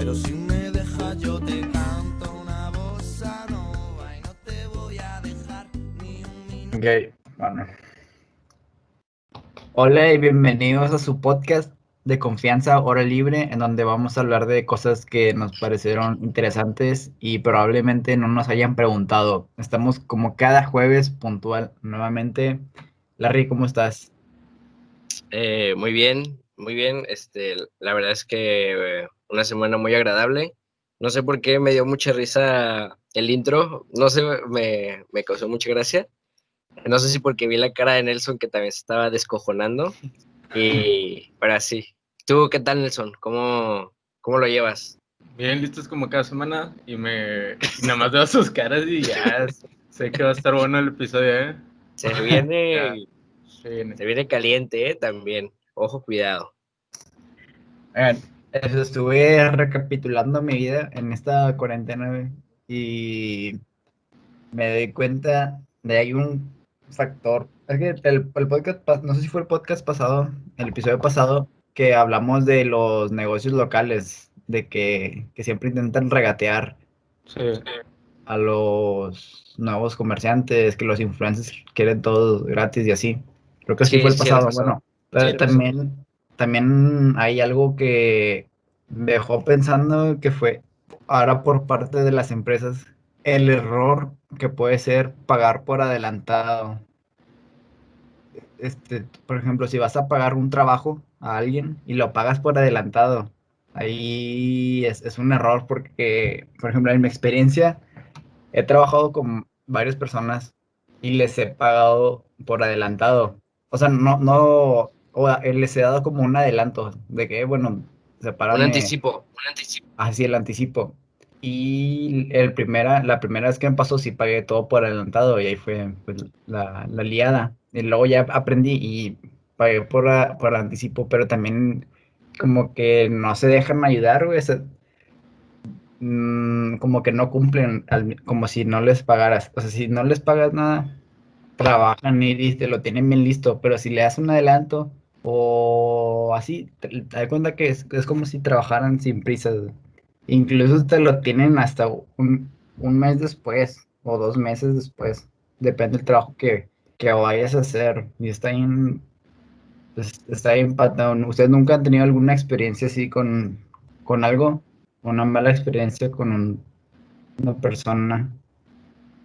Pero si me dejas yo te canto una bossa nova y no te voy a dejar ni un minuto. Ok, bueno. Hola y bienvenidos a su podcast de confianza Hora Libre, en donde vamos a hablar de cosas que nos parecieron interesantes y probablemente no nos hayan preguntado. Estamos como cada jueves puntual nuevamente. Larry, ¿cómo estás? Eh, muy bien, muy bien. Este, la verdad es que eh, una semana muy agradable. No sé por qué me dio mucha risa el intro. No sé, me, me causó mucha gracia. No sé si porque vi la cara de Nelson que también se estaba descojonando. Y pero sí. ¿Tú qué tal, Nelson? ¿Cómo, cómo lo llevas? Bien, listos como cada semana y me y nada más veo sus caras y ya sé que va a estar bueno el episodio, ¿eh? Se viene, Se viene. se viene caliente, ¿eh? También. Ojo, cuidado. Eso, estuve recapitulando mi vida en esta cuarentena y me doy cuenta de hay un factor. Es que el, el podcast, no sé si fue el podcast pasado, el episodio pasado, que hablamos de los negocios locales, de que, que siempre intentan regatear Sí. a los nuevos comerciantes, que los influencers quieren todo gratis y así. Creo que sí, Sí, fue el pasado. Bueno, pero también, también hay algo que dejó pensando que fue ahora por parte de las empresas el error que puede ser pagar por adelantado. Este, por ejemplo, si vas a pagar un trabajo a alguien y lo pagas por adelantado, ahí es, es un error porque, por ejemplo, en mi experiencia, he trabajado con varias personas y les he pagado por adelantado. O sea, no, no, o a- les he dado como un adelanto de que, bueno, Un sepárame anticipo, un anticipo. así el anticipo. Y el primera, la primera vez que me pasó, sí pagué todo por adelantado y ahí fue pues, la, la liada. Y luego ya aprendí y pagué por, a- por anticipo, pero también como que no se dejan ayudar, güey. mm, como que no cumplen, al como si no les pagaras. O sea, si no les pagas nada, trabajan y listo, lo tienen bien listo, pero si le das un adelanto o así, te, das cuenta que es, como si trabajaran sin prisas. Incluso te lo tienen hasta un, un mes después o dos meses después. Depende del trabajo que, que vayas a hacer. Y está bien, pues, está bien. ¿Ustedes nunca han tenido alguna experiencia así con, con algo? Una mala experiencia con un- una persona.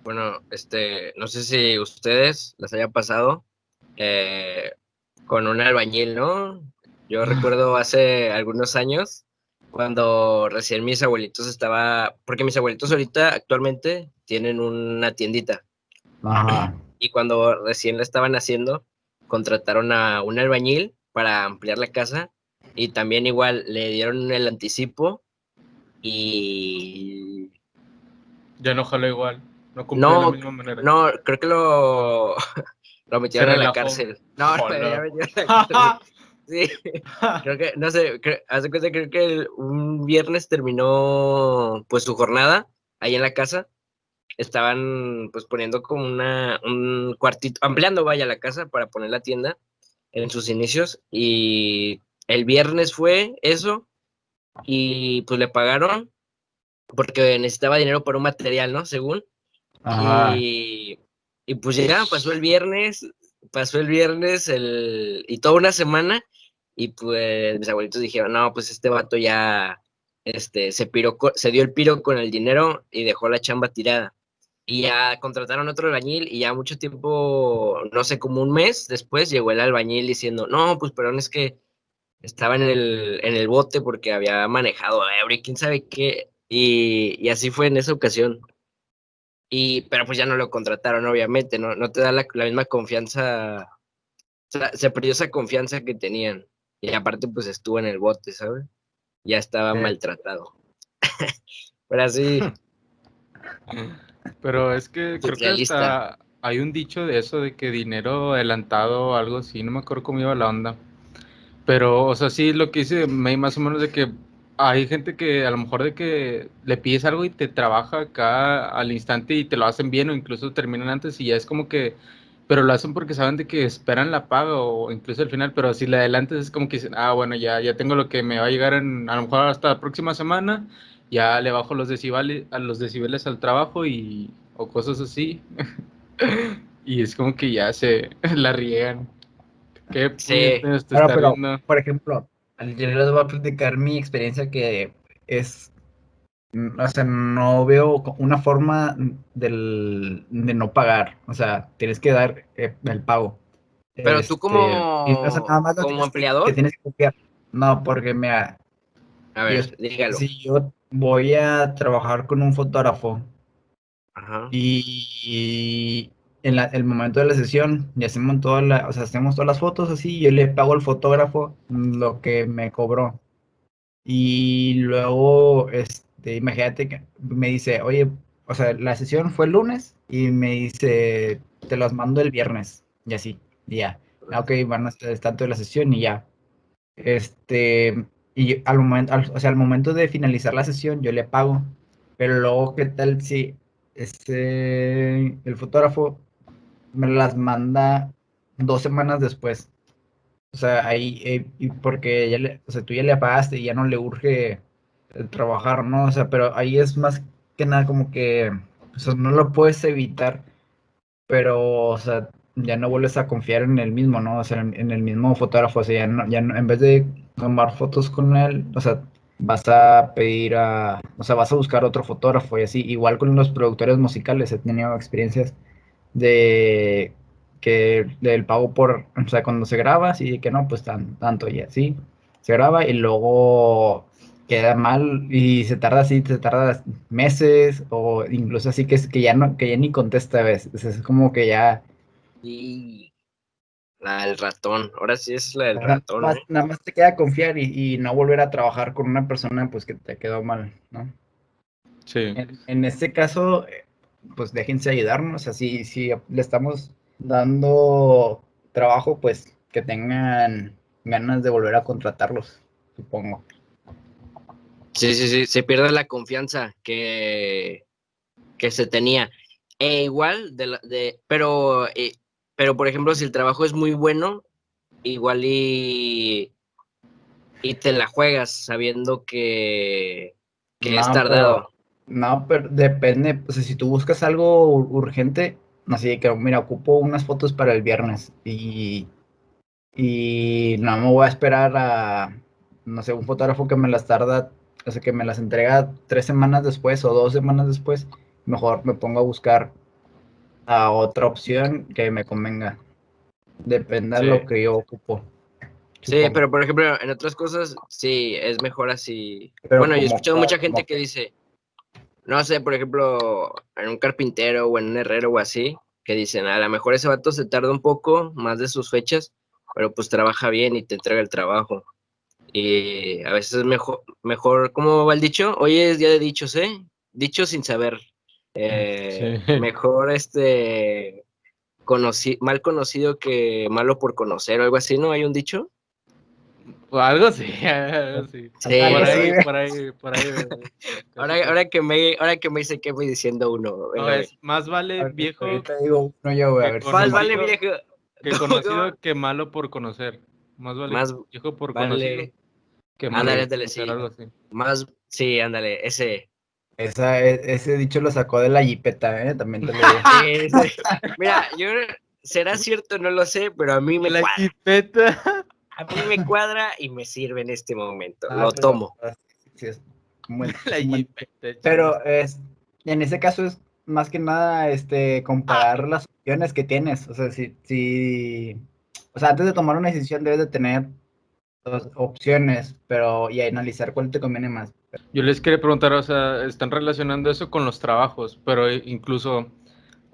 Bueno, este, no sé si ustedes les haya pasado eh, con un albañil, ¿no? Yo recuerdo hace algunos años cuando recién mis abuelitos estaba, porque mis abuelitos ahorita actualmente tienen una tiendita Ajá. y cuando recién la estaban haciendo contrataron a un albañil para ampliar la casa y también igual le dieron el anticipo y Ya no jaló igual. No cumplió de No, la misma manera. No, creo que lo, lo metieron a la cárcel. No, Hola. ya metieron a la cárcel. Sí, creo que, no sé, creo, haz de cuenta, creo que el- un viernes terminó pues su jornada ahí en la casa. Estaban pues poniendo como una, un cuartito, ampliando vaya la casa para poner la tienda en sus inicios. Y el viernes fue eso y pues le pagaron porque necesitaba dinero para un material, ¿no? Según. Ajá. Y, y pues ya pasó el viernes, pasó el viernes el, y toda una semana, y pues mis abuelitos dijeron, no, pues este vato ya este, se, piró se dio el piro con el dinero y dejó la chamba tirada. Y ya contrataron otro albañil y ya mucho tiempo, no sé, como un mes después llegó el albañil diciendo, no, pues perdón, es que estaba en el, en el bote porque había manejado ebrio quién sabe qué. Y, y así fue en esa ocasión. Y, pero pues ya no lo contrataron, obviamente, no, no te da la, la misma confianza. O sea, se perdió esa confianza que tenían. Y aparte, pues estuvo en el bote, ¿sabes? Ya estaba Sí. maltratado. pero así, Pero es que creo que hasta hay un dicho de eso, de que dinero adelantado o algo así, no me acuerdo cómo iba la onda. Pero, o sea, sí, lo que dice May más o menos de que hay gente que a lo mejor de que le pides algo y te trabaja acá al instante y te lo hacen bien o incluso terminan antes y ya es como que pero lo hacen porque saben de que esperan la paga o incluso al final, pero si le adelantas es como que dicen, ah, bueno, ya, ya tengo lo que me va a llegar en, a lo mejor hasta la próxima semana, ya le bajo los decibeles, a los decibeles al trabajo y, o cosas así. y es como que ya se la riegan. ¿Qué Sí. Claro, pero, por ejemplo, yo les voy a platicar mi experiencia que es, mm, o sea, no veo una forma del, de no pagar, o sea, tienes que dar eh, el pago. Pero tú como- y, o sea, nada más como empleador. que tienes que. No, porque mira, A ver, Yo- dígalo. si yo voy a trabajar con un fotógrafo Ajá. y en la- el momento de la sesión y hacemos toda la, o sea, hacemos todas las fotos así, yo le pago al fotógrafo lo que me cobró. Y luego, este, imagínate que me dice, oye, o sea, la sesión fue el lunes y me dice, te las mando el viernes y así, y ya. Ah, Ok, van a estar tanto de la sesión y ya. Este, y al momento, al- o sea, al momento de finalizar la sesión yo le pago, pero luego, ¿qué tal si este, el fotógrafo me las manda dos semanas después? O sea, ahí, eh, porque ya le, o sea, tú ya le pagaste y ya no le urge eh, trabajar, ¿no? O sea, pero ahí es más que nada como que, no lo puedes evitar, pero, o sea, ya no vuelves a confiar en el mismo, ¿no? O sea, en, en el mismo fotógrafo, o sea, ya no, ya no- en vez de tomar fotos con él, o sea, vas a pedir a, o sea, vas a buscar otro fotógrafo y así, igual con los productores musicales, he tenido experiencias de que del pago por, o sea, cuando se graba, así que no, pues tan, tanto y así, se graba y luego queda mal y se tarda así, se tarda meses o incluso así que, que ya no, que ya ni contesta a veces, es como que ya Y la del ratón. Ahora sí es la del nada ratón. más, ¿eh? nada más te queda confiar y, y no volver a trabajar con una persona pues que te quedó mal, ¿no? Sí. En, en este caso, pues déjense ayudarnos, así si le estamos dando trabajo, pues que tengan ganas de volver a contratarlos, supongo. Sí, sí, sí, se pierde la confianza que, que se tenía. E igual, de, de pero, eh, pero por ejemplo, si el trabajo es muy bueno, igual y, y te la juegas sabiendo que, que es tardado. No, pero depende, o sea, si tú buscas algo ur- urgente, así de que, mira, ocupo unas fotos para el viernes y, y no me voy a esperar a, no sé, un fotógrafo que me las tarda, o sea, que me las entrega tres semanas después o dos semanas después, mejor me pongo a buscar a otra opción que me convenga. Depende Sí. de lo que yo ocupo. Sí, supongo. pero por ejemplo, en otras cosas, sí, es mejor así. Pero bueno, yo he escuchado mucha gente que dice, no sé, por ejemplo, en un carpintero o en un herrero o así, que dicen, a lo mejor ese vato se tarda un poco más de sus fechas, pero pues trabaja bien y te entrega el trabajo. Y a veces es mejor, mejor, ¿cómo va el dicho? Hoy es día de dichos, ¿eh? Dicho sin saber. Eh, Sí. Mejor este conoci- mal conocido que malo por conocer o algo así, ¿no? ¿Hay un dicho? O algo. Sí, Algo Por ahí, por ahí, por ahí. Ahora, ahora que me, ahora que me dice que voy diciendo uno. No, es más vale ver, viejo ahorita digo uno yo, güey, a ver si Más vale viejo. que ¿Cómo, conocido que malo por conocer. Más vale Más viejo por vale- conocido que malo Ándale, ándale, sí. algo así. Más, sí, ándale, ese. Esa, e- ese dicho lo sacó de la jipeta, ¿eh? También te lo digo. Sí, sí. Mira, yo será cierto, no lo sé, pero a mí me La jipeta. A mí me cuadra y me sirve en este momento. Ah, lo pero- tomo. sí, es jipeta. Pero es, en ese caso es más que nada este comparar las opciones que tienes. O sea, si, si, o sea, antes de tomar una decisión debes de tener dos opciones, pero y analizar cuál te conviene más. Yo les quería preguntar, o sea, están relacionando eso con los trabajos, pero incluso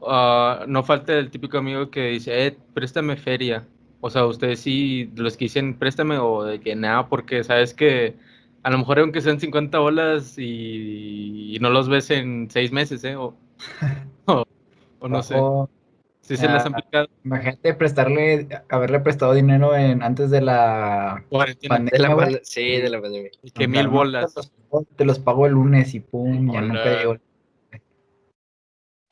ah, no falta el típico amigo que dice, eh, préstame feria. O sea, ustedes sí, los que dicen préstame o de que nada, porque sabes que a lo mejor aunque sean 50 bolas y, y no los ves en seis meses, ¿eh? O, o, o no sé, O, si se las ah, han aplicado. imagínate prestarle, haberle prestado dinero en antes de la Cuarentena, De la pandemia, sí, de la pandemia. y que mil bolas. Te los, pago- te los pago el lunes y pum, ya Hola. nunca llegó.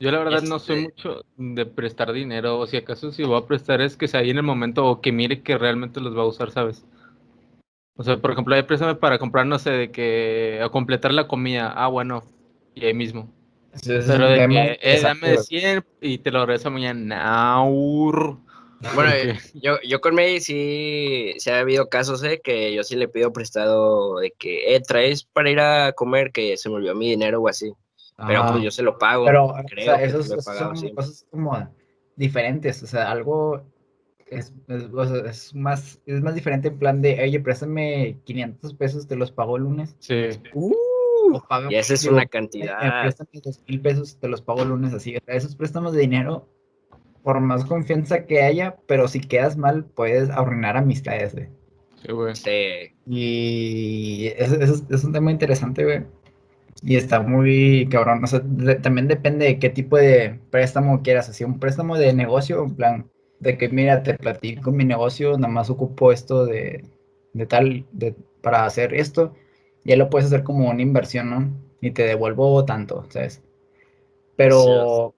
Yo la verdad no soy Este- mucho de prestar dinero, o si acaso si voy a prestar es que sea ahí en el momento o que mire que realmente los va a usar, ¿sabes? O sea, por ejemplo, ahí préstame para comprar, no sé, de que a completar la comida. Ah, bueno, y ahí mismo. Es Pero de que, eh, dame güey. 100 y te lo regreso mañana. Naur. Bueno, yo, yo con May sí, sí ha habido casos, eh, que yo sí le pido prestado de que, eh, traes para ir a comer, que se me olvidó mi dinero o así. Pero pues yo se lo pago. Pero, o creo sea, que esos, se lo he esos pagado son cosas como diferentes, o sea, algo es, es, o sea, es más, es más diferente en plan de, oye, préstame 500 pesos, te los pago el lunes. Sí. O paga, Y esa es digo, una eh, cantidad. préstame dos mil pesos, te los pago el lunes así. O sea, esos préstamos de dinero, por más confianza que haya, pero si quedas mal, puedes arruinar amistades, güey. Sí, güey. Sí. Y eso, eso es, es un tema interesante, güey. Y está muy cabrón. O sea, de- también depende de qué tipo de préstamo quieras. Así, un préstamo de negocio, en plan, de que mira, te platico mi negocio, nada más ocupo esto de, de tal, de, para hacer esto. Ya lo puedes hacer como una inversión, ¿no? Y te devuelvo tanto, ¿sabes? Pero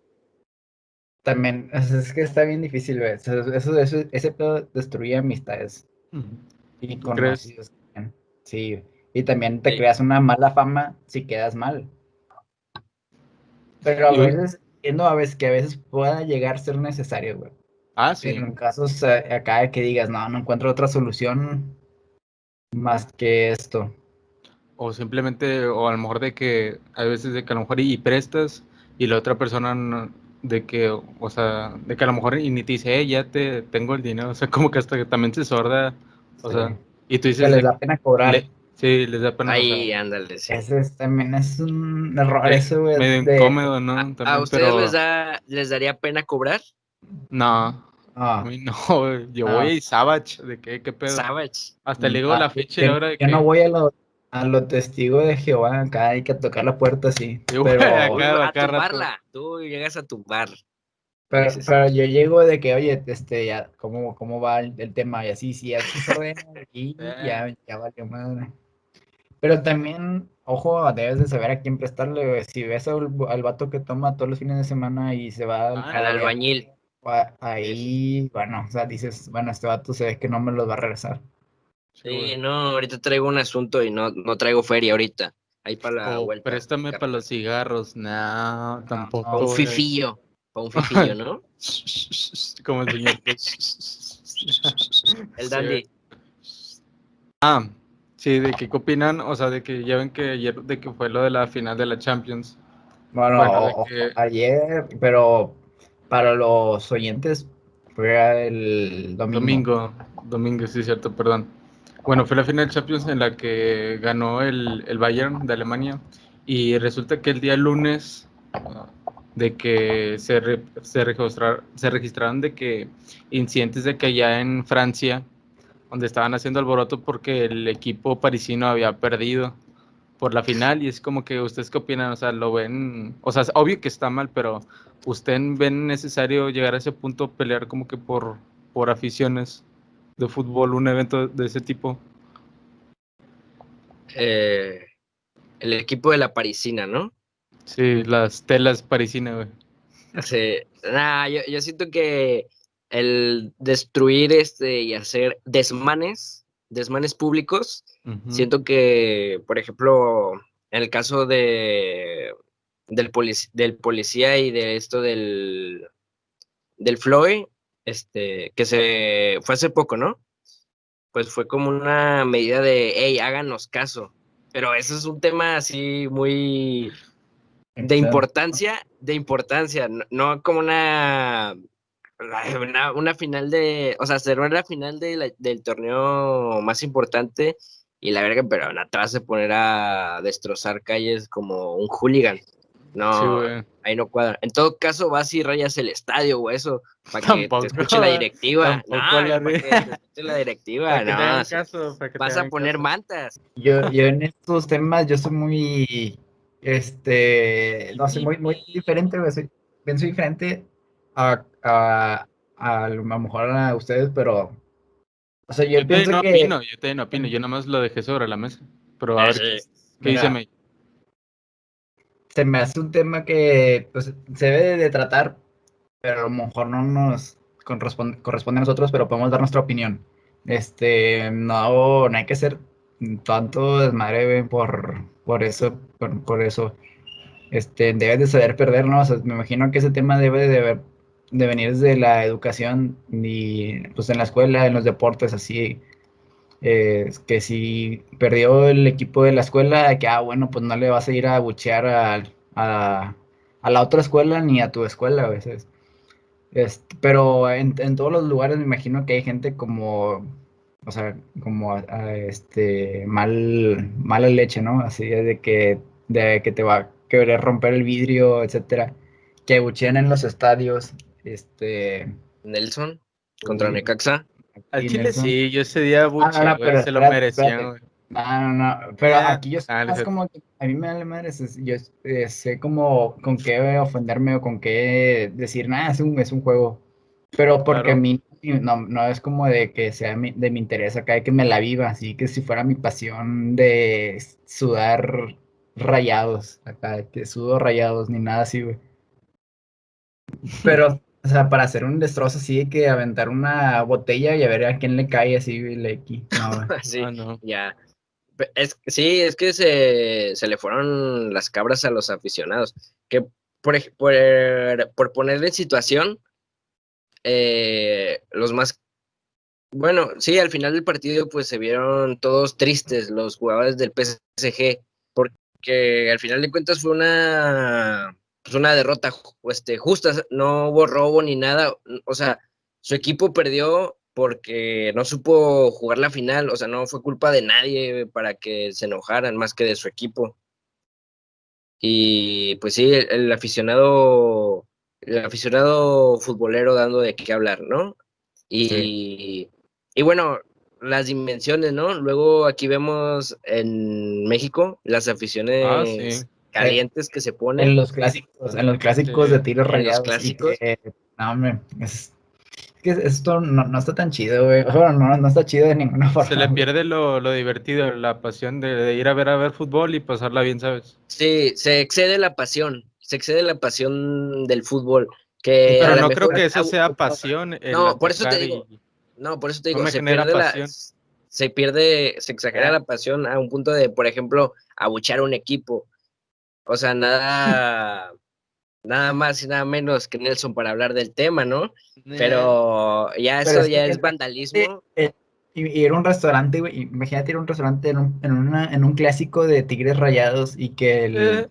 también, es que está bien difícil, sea, eso, eso, ese pedo destruye amistades. Ujú. Y ¿Tú crees? conocidos. Sí, y también te Sí. creas una mala fama si quedas mal. Pero a veces, entiendo a veces que a veces pueda llegar a ser necesario, güey. Ah, sí. En casos acá de que digas, no, no encuentro otra solución más que esto. O simplemente, o a lo mejor de que hay veces de que a lo mejor y, y prestas y la otra persona no- de que, o sea, de que a lo mejor y ni te dice, eh, ya te tengo el dinero, o sea, como que hasta que también se sorda, o Sí. sea, y tú Que dices, les de- da pena cobrar. le- sí, les da pena, Ahí, ándale, sí. Ese es- también es un error eso, güey. medio de- incómodo, ¿no? ¿A, También, a ustedes pero les, da, les daría pena cobrar? no, Ah, a mí no, güey, yo Ah. voy Savage, de qué, qué pedo, Savage. hasta le digo ah, la fecha y la hora de Yo que, no voy a lo, a lo testigo de Jehová, acá hay que tocar la puerta así. Sí, güey, Pero, acá- cada- a cada rato. tumbarla. Tú llegas a tumbar. Pero, Sí, sí, sí. pero yo llego de que, oye, este, ya, ¿cómo, cómo va el, el tema? Y así, si ya se ordena aquí, ya, ya valió madre. Pero también, ojo, debes de saber a quién prestarle, güey. Si ves al, al vato que toma todos los fines de semana y se va al, Ah, Al albañil. ahí, bueno, o sea, dices, bueno, este vato se ve que no me los va a regresar. Sí, Sí, no, ahorita traigo un asunto y no, no traigo feria ahorita. Ahí para la O vuelta. préstame para los cigarros, no, tampoco, Pa' un güey. fifillo. Para un fifillo, ¿no? como el señor. El dandy. Ah, sí, de que qué opinan, o sea, de que ya ven que ayer de que fue lo de la final de la Champions. Bueno, Bueno, que- ayer, pero para los oyentes fue el domingo. Domingo, domingo, sí, cierto, perdón. Bueno, fue la final de Champions en la que ganó el, el Bayern de Alemania y resulta que el día lunes de que se, se, se registraron de que incidentes de que allá en Francia, donde estaban haciendo alboroto porque el equipo parisino había perdido por la final y es como que ustedes qué opinan, o sea, lo ven, o sea, es obvio que está mal, pero ¿ustedes ven necesario llegar a ese punto, pelear como que por, por aficiones de fútbol, un evento de ese tipo? Eh, el equipo de la parisina, ¿no? Sí, las telas parisinas, güey. Sí. Nah, yo, yo siento que el destruir este y hacer desmanes, desmanes públicos, siento que, por ejemplo, en el caso de del, polic- del policía y de esto del del Floyd, este, que se fue hace poco, ¿no? Pues fue como una medida de, hey, háganos caso. Pero eso es un tema así muy de importancia, de importancia, no, no como una, una, una final de, o sea, cerró la final de la- del torneo más importante y la verga, pero atrás se poner a destrozar calles como un hooligan. No, Sí, ahí no cuadra. En todo caso, vas y rayas el estadio o eso, para que te escuche la directiva. No, la para que te escuche la directiva. Te no, caso, para que te vas a poner caso. mantas. Yo, yo en estos temas, yo soy muy, este, no sé, muy, muy diferente, pienso diferente a, a, a, lo mejor a ustedes, pero, o sea, yo, Yo pienso no que, opino, yo te no opino, yo nada más lo dejé sobre la mesa. Pero a ver, Sí. ¿qué dice Mira, May? se me hace un tema que pues, se debe de tratar, pero a lo mejor no nos corresponde, corresponde a nosotros, pero podemos dar nuestra opinión. Este, no, no hay que ser tanto desmadre por, por eso, por, por eso. Este, debes de saber perder, ¿no? O sea, me imagino que ese tema debe de, de venir desde la educación y pues en la escuela, en los deportes, así. eh, que si perdió el equipo de la escuela, que ah, bueno, pues no le vas a ir a buchear a, a, a la otra escuela ni a tu escuela a veces. Este, pero en, en todos los lugares me imagino que hay gente como, o sea, como a- a, este, mal, mala leche, ¿no? Así de que, de que te va a querer romper el vidrio, etcétera. Que buchean en los estadios, este... Nelson contra Sí. Necaxa. Al Chile Nelson. sí, yo ese día buche, no, no, güey, pero se lo espérate. güey. No, no, no, pero aquí yo Ah, más no. como que a mí me vale madre, es- yo eh, sé como con qué ofenderme o con qué decir, nada, es un, es un juego, pero porque Claro. a mí no, no es como de que sea mi- de mi interés acá, de que me la viva, así que si fuera mi pasión de sudar rayados, acá, que sudo rayados, ni nada así, güey. Pero, o sea, para hacer un destrozo así de que aventar una botella y a ver a quién le cae así, güey, le qui- no, güey. Sí, Ah, no. ya. Es, sí, es que se, se le fueron las cabras a los aficionados. Que por, por, por ponerle en situación, eh, los más. Bueno, sí, al final del partido, pues se vieron todos tristes los jugadores del PSG, porque al final de cuentas fue una, pues una derrota este, justa, no hubo robo ni nada. O sea, su equipo perdió porque no supo jugar la final, o sea, no fue culpa de nadie para que se enojaran más que de su equipo. Y pues sí, el aficionado, el aficionado futbolero dando de qué hablar, ¿no? Y, y bueno, las dimensiones, ¿no? Luego aquí vemos en México las aficiones Ah, sí. calientes que se En ponen. los clásicos, en los clásicos de tiros En los rayados. clásicos. que, no, hombre, es, que esto no, no está tan chido, güey. Bueno, no, no está chido de ninguna forma. Se le pierde lo, lo divertido, la pasión de, de ir a ver a ver fútbol y pasarla bien, ¿sabes? Sí, se excede la pasión, se excede la pasión del fútbol. Que Pero no creo que eso sea pasión. No, por eso te digo. y- No, por eso te No digo, me se pierde la, pasión. se pierde, se exagera la pasión a un punto de, por ejemplo, abuchar a un equipo. O sea, nada, nada más y nada menos que Nelson para hablar del tema, ¿no? Pero ya Pero eso es ya es vandalismo. Y, y ir a un restaurante, güey. Imagínate ir a un restaurante en un, en una, en un clásico de tigres rayados y que el, Eh.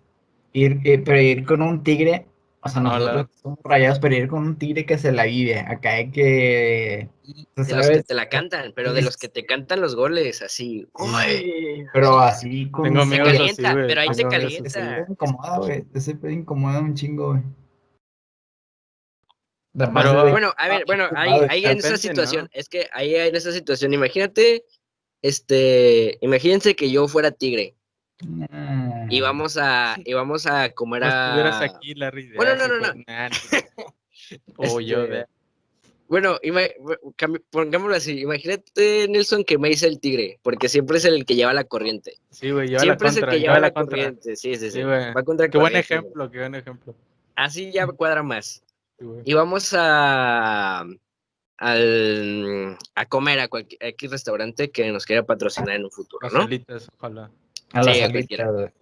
Ir, eh, pero ir con un tigre, o sea, Hola. nosotros somos rayados, pero ir con un tigre que se la vive. Acá hay que. De ¿sabes? los que te la cantan, pero de los que te cantan los goles, así. ¡Uy! Pero así con Tengo se así, calienta, pero ahí se tengo Se calienta. ve incomoda, güey. Pedo incomoda un chingo, güey. Pero- Bueno, a ver, bueno, ahí, ahí en esa situación, ¿no? es que ahí en esa situación, imagínate, este, imagínense que yo fuera tigre Ah. Y vamos a, y vamos a comer No estuvieras a... aquí, Larry. de Bueno, no, no, nah, O yo Este, de... Bueno, pongámoslo así, imagínate, Nelson, que me dice el tigre, porque siempre es el que lleva la corriente. Sí, güey, lleva siempre la es el contra, que lleva la contra. corriente, sí, sí, sí. Sí, güey. Va contra Qué buen ejemplo, qué buen ejemplo. Así ya cuadra más. Sí. Y vamos a, al- a comer a cualquier restaurante que nos quiera patrocinar en un futuro, Las ¿no? ojalá. A Sí, a cualquiera.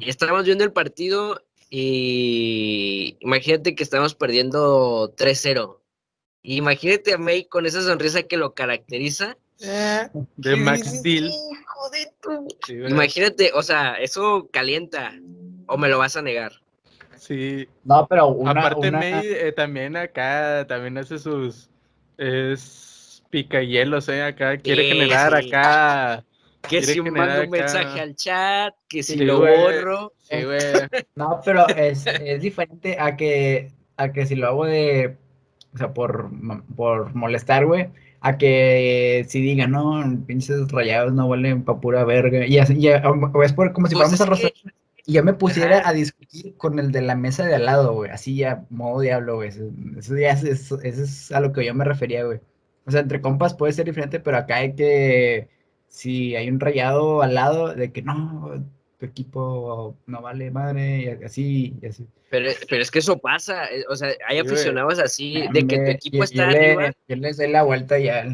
Y estábamos viendo el partido y imagínate que estamos perdiendo 3-0. Imagínate a May con esa sonrisa que lo caracteriza. De Max Steel. Hijo de tu- Sí. Imagínate, o sea, eso calienta. ¿O me lo vas a negar? Sí, No, pero una. Aparte, una- May eh, también acá, también hace sus. Es picahielos, ¿eh? Acá quiere Sí, generar sí. acá. Que si generar mando un mensaje al chat, que si Sí, lo güey. borro. Sí, güey. No, pero es, es diferente a que, a que si lo hago de, o sea, por, por molestar, güey, a que si digan, no, pinches rayados no huelen pa' pura verga, y así, ya, o es por, como si Pues fuéramos a que- y yo me pusiera Ajá. a discutir con el de la mesa de al lado, güey, así ya, modo diablo, güey, eso, eso ya es, eso, eso es a lo que yo me refería, güey. O sea, entre compas puede ser diferente, pero acá hay que, si hay un rayado al lado, de que no, tu equipo no vale madre, y así, y así. Pero, pero es que eso pasa, eh, o sea, hay aficionados así, de que tu equipo yo- está yo le- arriba. yo les doy la vuelta ya.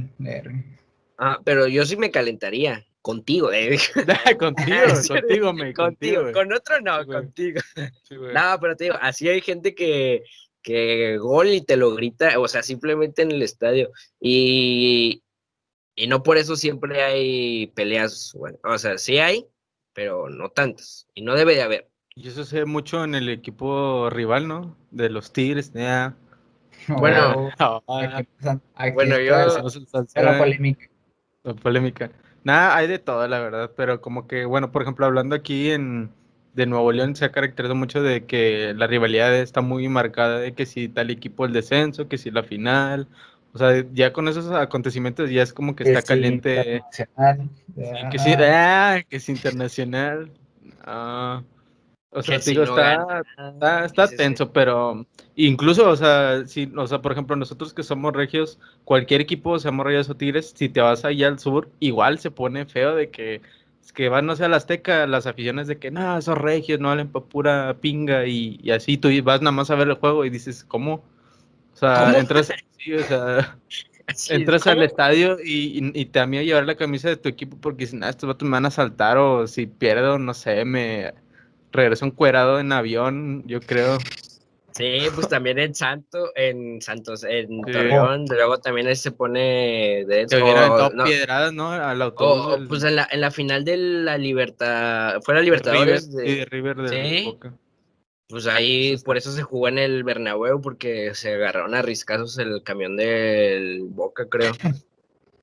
Ah, pero yo sí me calentaría contigo, eh. contigo, contigo, me, contigo. con otro no, Sí, contigo. Sí. No, pero te digo, así hay gente que, que gol y te lo grita, o sea, simplemente en el estadio. Y, y no por eso siempre hay peleas, bueno, o sea, sí hay, pero no tantas. Y no debe de haber. Y eso se ve mucho en el equipo rival, ¿no? De los Tigres. ya. Bueno, Aquí empiezan- aquí Bueno, yo- la polémica. la polémica. Nada, hay de todo, la verdad, pero como que, bueno, por ejemplo, hablando aquí en de Nuevo León se ha caracterizado mucho de que la rivalidad está muy marcada de que si tal equipo el descenso, que si la final, o sea, ya con esos acontecimientos ya es como que está sí, caliente, internacional, sí, ah, que sí, ah, que es internacional, ah, o sea, digo, si no está, está, está sí, sí. tenso, pero incluso, o sea, si, o sea, por ejemplo, nosotros que somos regios, cualquier equipo, seamos Rayos o Tigres, si te vas allá al sur, igual se pone feo de que, es que van, no sé, a la Azteca, las aficiones de que, no, esos regios no valen pa' pura pinga y, y así, tú vas nada más a ver el juego y dices, ¿cómo? O sea, ¿Cómo? entras, sí, o sea, Sí, entras al estadio y, y, y te da miedo llevar la camisa de tu equipo porque dicen, ah, estos vatos me van a saltar o si pierdo, no sé, me regreso encuerado en avión, yo creo. Sí, pues también en Santo, en Santos, en Sí. Torreón, luego también ahí se pone de no, piedradas, ¿no? Al o- autobús. o, del- pues en la, en la final de la Libertad, fue la Libertadores, River, de- sí, de River de Sí. Boca. Pues ahí por eso se jugó en el Bernabéu, porque se agarraron a riscazos el camión del Boca, creo.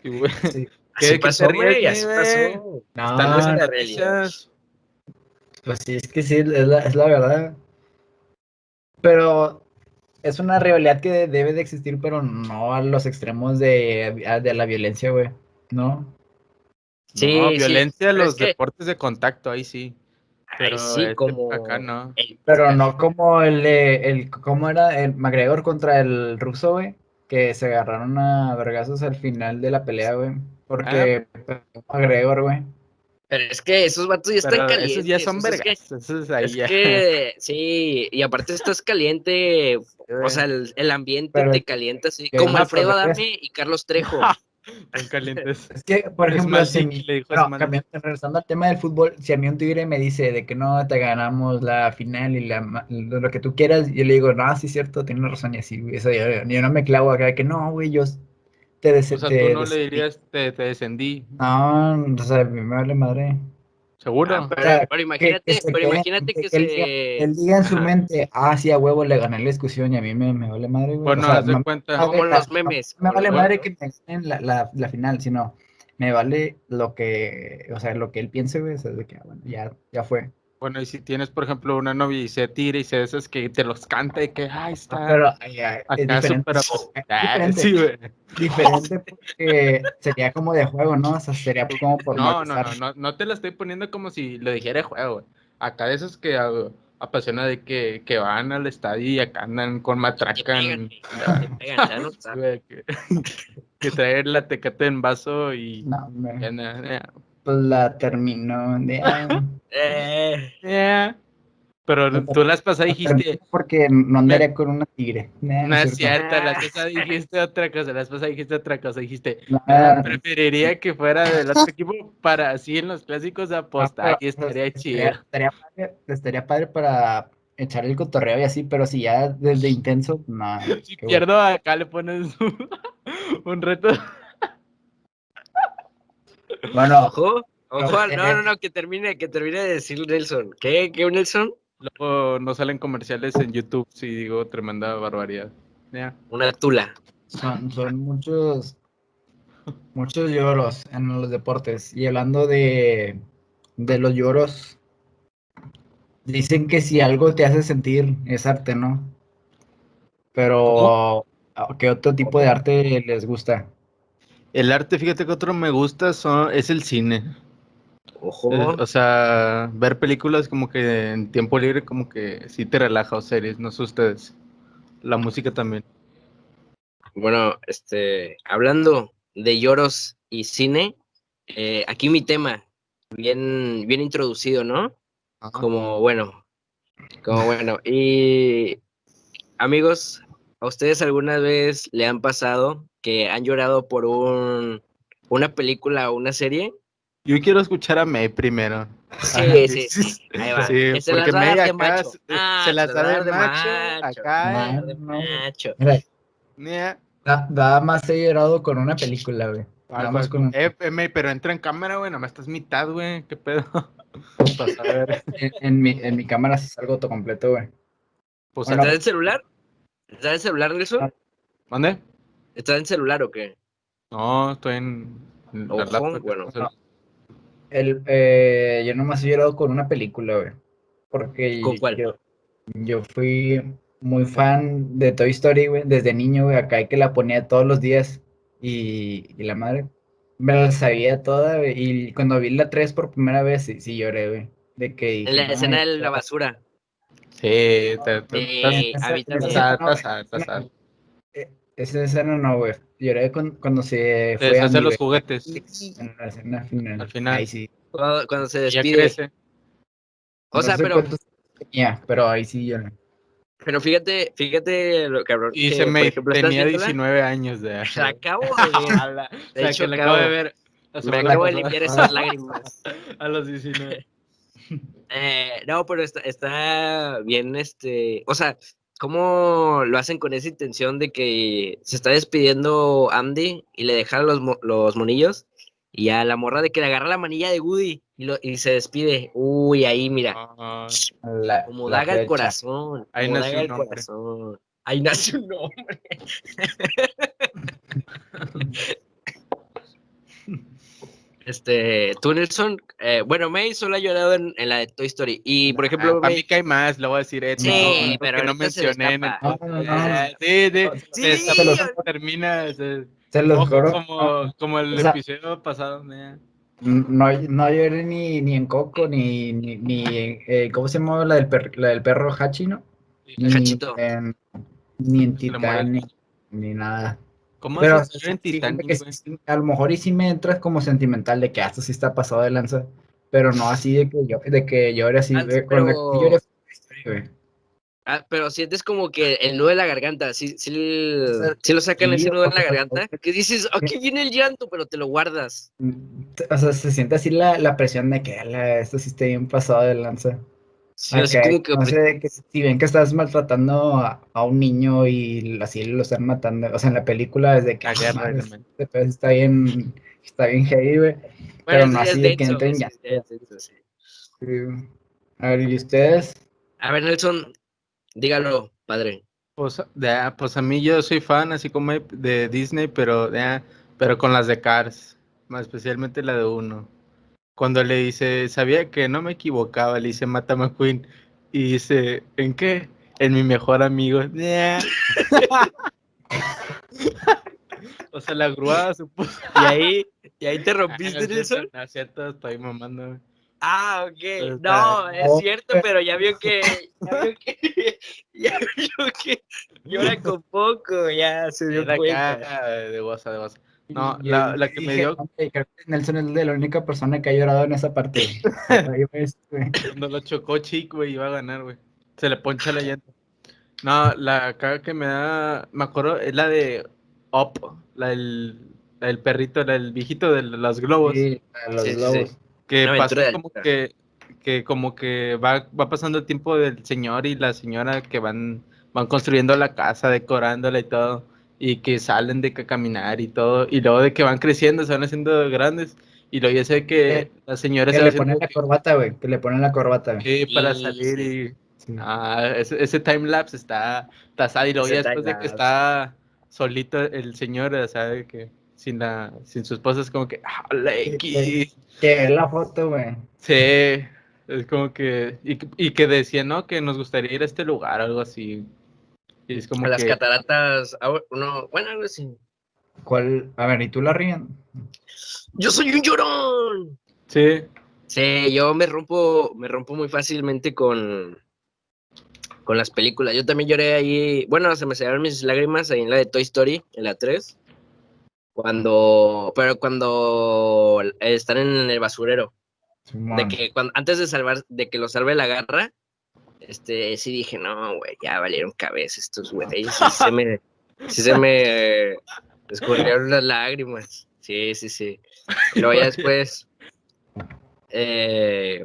Sí, güey. Sí. ¿Qué- Así qué pasó, güey, así pasó. No, la no, realidad. Pues sí, es que sí, es la, es la verdad. Pero es una rivalidad que de- debe de existir, pero no a los extremos de, a- de la violencia, güey. ¿No? Sí, no, sí, violencia en pero los es que- deportes de contacto, ahí sí. Ay, Pero sí, este, como acá no. el- Pero no como el, el ¿cómo era? El McGregor contra el ruso, güey. Que se agarraron a vergazos al final de la pelea, güey. Porque McGregor, güey. Pero es que esos vatos ya están Pero calientes. esos ya son sea, es que- vergas. Esos ahí Es ya. que sí, y aparte estás caliente, o sea, el, el ambiente Pero- te calienta así, como Alfredo Adame y Carlos Trejo. Están calientes. Es que, por Es ejemplo, si le cambiando- regresando al tema del fútbol, si a mí un tigre me dice de que no te ganamos la final y la, lo que tú quieras, yo le digo, no, sí es cierto, tienes razón y así. Eso yo, yo no me clavo acá de que no, güey, yo te des O sea, tú no le descendí". dirías, te, te descendí. No, o sea, me vale madre. ¿Seguro? Ah, pero, O sea, pero imagínate, se pero imagínate que, él diga- se Él diga en su Ajá. mente, ah, sí, a huevo le gané la discusión y a mí me, me vale madre, güey. Bueno, o sea, haz de no- cuenta. como no- los memes, me vale madre que me ganen la, la, la final, sino me vale lo que, o sea, lo que él piense, güey, o sea, de que, ah, bueno, ya, ya fue. Bueno, y si tienes, por ejemplo, una novia y se tira y se de esas que te los canta y que, ay, está. Pero ay, es diferente. es apos- Ah, diferente, sí, güey. diferente porque sería como de juego, ¿no? O sea, sería como por No, no, no, no, no te la estoy poniendo como si lo dijera de juego, güey. Acá de esos que ah, apasiona de que, que van al estadio y acá andan con te matraca pegan, en- te pegan, ya no Sí, sabes. güey, que, traer la tecate en vaso y No, ya ya. Pues la terminó de... ah, Eh, Ya. Pero tú las pasadas dijiste, Porque no andaría con una tigre. Nah, no es cierto. cierto, las pasadas dijiste otra cosa, las pasadas dijiste otra cosa, dijiste, No, "Ah, preferiría que fuera del otro equipo para así en los clásicos apostar pero, estaría pues, chido. Estaría padre, estaría padre para echar el cotorreo y así, pero si ya desde intenso, no. Si pierdo acá le pones un reto. Bueno, ojo, ojo, No, al- no, no, no, que termine, que termine de decir Nelson. ¿Qué? ¿Qué, Nelson? Luego no salen comerciales en YouTube si digo tremenda barbaridad. Ya. Una tula. son, son muchos, muchos lloros en los deportes. Y hablando de, de los lloros, dicen que si algo te hace sentir es arte, ¿no? Pero, ¿qué otro tipo de arte les gusta? El arte, fíjate que otro me gusta son, es el cine. Ojo. Eh, O sea, ver películas como que en tiempo libre como que sí te relaja o series, no sé ustedes. La música también. Bueno, este, hablando de lloros y cine, eh, aquí mi tema, bien, bien introducido, ¿no? como bueno, como bueno. Y amigos, ¿a ustedes alguna vez le han pasado que han llorado por un una película o una serie? Yo quiero escuchar a May primero. Sí, sí, sí. Ahí va. Sí, Que se porque las va a May acá macho. se- Ah, se las da de macho, macho. acá. De macho. Mira, Nada más he llorado con una película, güey. Nada más con eh, eh, May, pero entra en cámara, güey, nomás estás mitad, güey, qué pedo. Vas a ver. en, en mi, en mi cámara sí salgo todo completo, güey. Pues, Bueno, ¿Estás en celular? ¿Estás en celular, Nelson? ¿Dónde? ¿Estás en celular o qué? No, estoy en. en la Ojo, laptop, bueno. o sea, El, eh, yo nomás he llorado con una película, güey. Porque ¿Con cuál? Yo, yo fui muy fan de Toy Story, güey, desde niño, güey, acá que la ponía todos los días. Y, y la madre me la sabía toda, güey. Y cuando vi la 3 por primera vez, sí, sí lloré, güey. De que En la escena "Ay, de la basura. Sí, a mí también. estás- Esa escena no, güey. Lloré con- cuando se fue a los juguetes. en la escena final. Al final. Ahí sí. Cuando, cuando se Ya despide. crece. O No sea, sé pero, tenía, pero ahí sí lloré. pero fíjate, fíjate lo cabrón. Y que, se me ejemplo, tenía viéndola, 19 años de. La acabo de ver. A la- De hecho, acabo- acabo de ver. Me acabo de limpiar esas lágrimas. A los 19. Eh, no, pero está, está bien, este, o sea, ¿cómo lo hacen con esa intención de que se está despidiendo Andy y le deja los, los monillos? Y a la morra de que le agarra la manilla de Woody y, lo, y se despide. Uy, ahí mira, Ah, La- como la daga flecha. corazón. Ahí como daga hombre. corazón. Ahí nace un hombre. Este, tú, Nelson, eh, bueno, May solo ha llorado en, en la de Toy Story. Y, por ejemplo, Ah, para May- mí que hay más, lo voy a decir. eh, Sí, no, pero porque no mencioné en el escapa. podcast. No, no, no. Eh, Sí, sí, Sí, se los- termina. se- Se los ojo, juro. como, como el O sea- episodio pasado. No, no lloré ni, ni en Coco, ni, ni, ni eh, ¿cómo se llama la del, per- la del perro Hachi, no? Ni Hachito. en, ni en Titanic, ni nada. ¿Cómo Pero sí, Titanic, que güey? a lo mejor y sí me entras como sentimental de que hasta sí está pasado de lanza, pero no así de que yo, de que llore así, Ah, güey, pero- la historia. Ah, pero sientes como que el nudo de la garganta, O sea, sí lo sacan sí, ese nudo en la garganta, que dices, aquí viene el llanto, pero te lo guardas. O sea, se siente así la, la presión de que "Ala, esto sí está bien pasado de lanza. Sí, así Acá, como que no sé, de que si ven que estás maltratando a, a un niño y así lo están matando, o sea, en la película desde que La "Ah, guerra, madres, también. este está bien, está bien heavy, güey. Bueno, pero no así de que entren ya. sí. Sí. A ver, ¿y ustedes? A ver, Nelson, dígalo, padre. Pues, de- ah, pues a mí yo soy fan, así como de- Disney, pero, de- ah, pero con las de Cars, más especialmente la de uno. Cuando le dice, sabía que no me equivocaba, le dice Mata McQueen, y dice, ¿en qué? En mi mejor amigo. O sea, la grúa se puso. Y ahí, y ahí te Ah, rompiste, Nelson. no es cierto, estoy mamando. Ah, ok. No, es cierto, pero ya vio que, ya vio que, ya vio que llora con poco, ya se dio cuenta. acá, de goza, de goza. No, Y- la- la que me dije, dio- "Hombre, creo que Nelson es de la única persona que ha llorado en esa parte. Güey. Cuando lo chocó Chic, güey, iba a ganar, güey. Se le poncha la llanta. No, la caga que me da, me acuerdo, es la de Up, la del, la del perrito, la del viejito de los globos. Sí, los Sí, globos. sí. que pasa como que, que como que va, va pasando el tiempo del señor y la señora que van, van construyendo la casa, decorándola y todo, y que salen de que caminar y todo, y luego de que van creciendo, se van haciendo grandes, y luego ya sé que Eh, la señora Que se le ponen la que- corbata, güey. Que le ponen la corbata, güey. que para Sí, salir sí. y Sí. Ah, ese, ese time lapse está, sad, y luego Ese ya después de que está solito el señor, o sea, de que sin la, sin su esposa es como que, ah, la X". Que ve la foto, güey. Sí, es como que, y, que- y que decía, ¿no? Que nos gustaría ir a este lugar, algo así. Y es como A las que, cataratas, uno, bueno, algo así. ¿Cuál? A ver, ¿y tú la ríen? ¡Yo soy un llorón! sí, Sí, yo me rompo, me rompo muy fácilmente con, con las películas. Yo también lloré ahí, bueno, se me salieron mis lágrimas ahí en la de Toy Story, en la 3. Cuando, pero cuando están en el basurero. De que cuando, antes de salvar, de que lo salve la garra, este, sí dije, no, güey, ya valieron cabeza estos güeyes. Sí se me, sí se me escurrieron las lágrimas. Sí, sí, sí. Luego ya después, eh,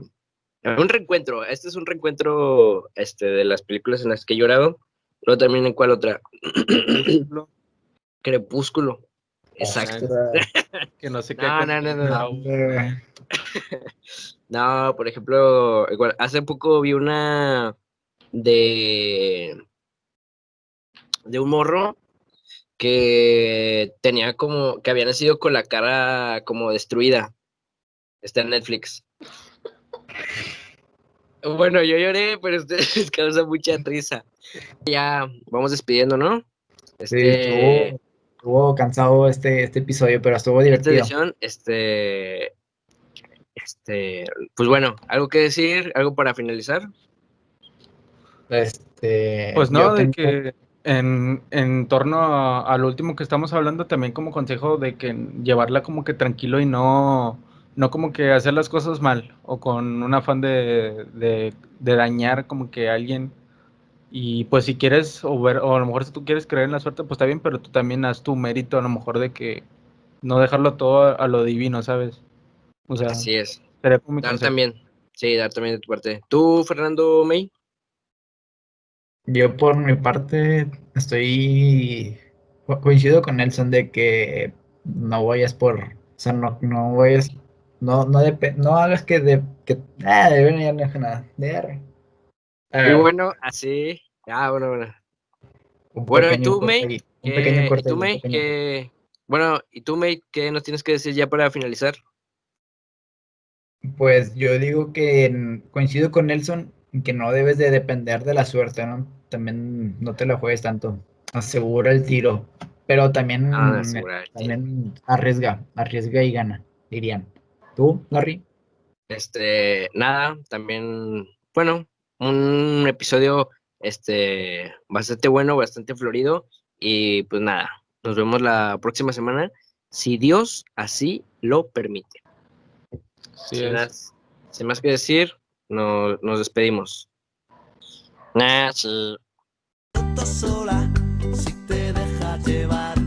un reencuentro. Este es un reencuentro este, de las películas en las que he llorado. Luego también en cuál otra. Crepúsculo. Exacto. Que no sé qué. No, no, no, no, no. No, por ejemplo, igual, hace poco vi una de de un morro que tenía como que había nacido con la cara como destruida. Está en Netflix. Bueno, yo lloré, pero ustedes causa mucha risa. Ya vamos despidiendo, ¿no? Sí, Este, estuvo, estuvo cansado este, este episodio, pero estuvo esta divertido. edición, este, este, pues bueno, algo que decir, algo para finalizar. Este, Pues no, de tengo- que en, en torno a, a lo último que estamos hablando, también como consejo de que llevarla como que tranquilo y no, no como que hacer las cosas mal o con un afán de, de, de dañar como que a alguien. Y pues si quieres, o, ver, o a lo mejor si tú quieres creer en la suerte, pues está bien, pero tú también haz tu mérito a lo mejor de que no dejarlo todo a, a lo divino, ¿sabes? O sea, Así es. Dar consejo. también. Sí, dar también de tu parte. ¿Tú, Fernando May? Yo por mi parte estoy co- coincido con Nelson de que no vayas por, o sea, no, no vayas, no, no, depe- no hagas que de, que, ah, de bueno, ya no dejo nada, de. Y bueno, así. Ah, bueno, bueno. un bueno, ¿y tú, May? ahí, un ¿Qué- pequeño ¿Y corte tú, May? ¿Qué- Bueno, ¿y tú, May? ¿Qué nos tienes que decir ya para finalizar? Pues yo digo que coincido con Nelson que no debes de depender de la suerte, ¿no? También no te la juegues tanto. Asegura el tiro, pero también, Ah, también arriesga, arriesga y gana, dirían. ¿Tú, Larry? Este, nada, también, bueno, un episodio, este, bastante bueno, bastante florido. Y pues nada, nos vemos la próxima semana, si Dios así lo permite. Sí, sin, más, sin más que decir, no- nos despedimos. Nah, sí. sola si te dejas llevar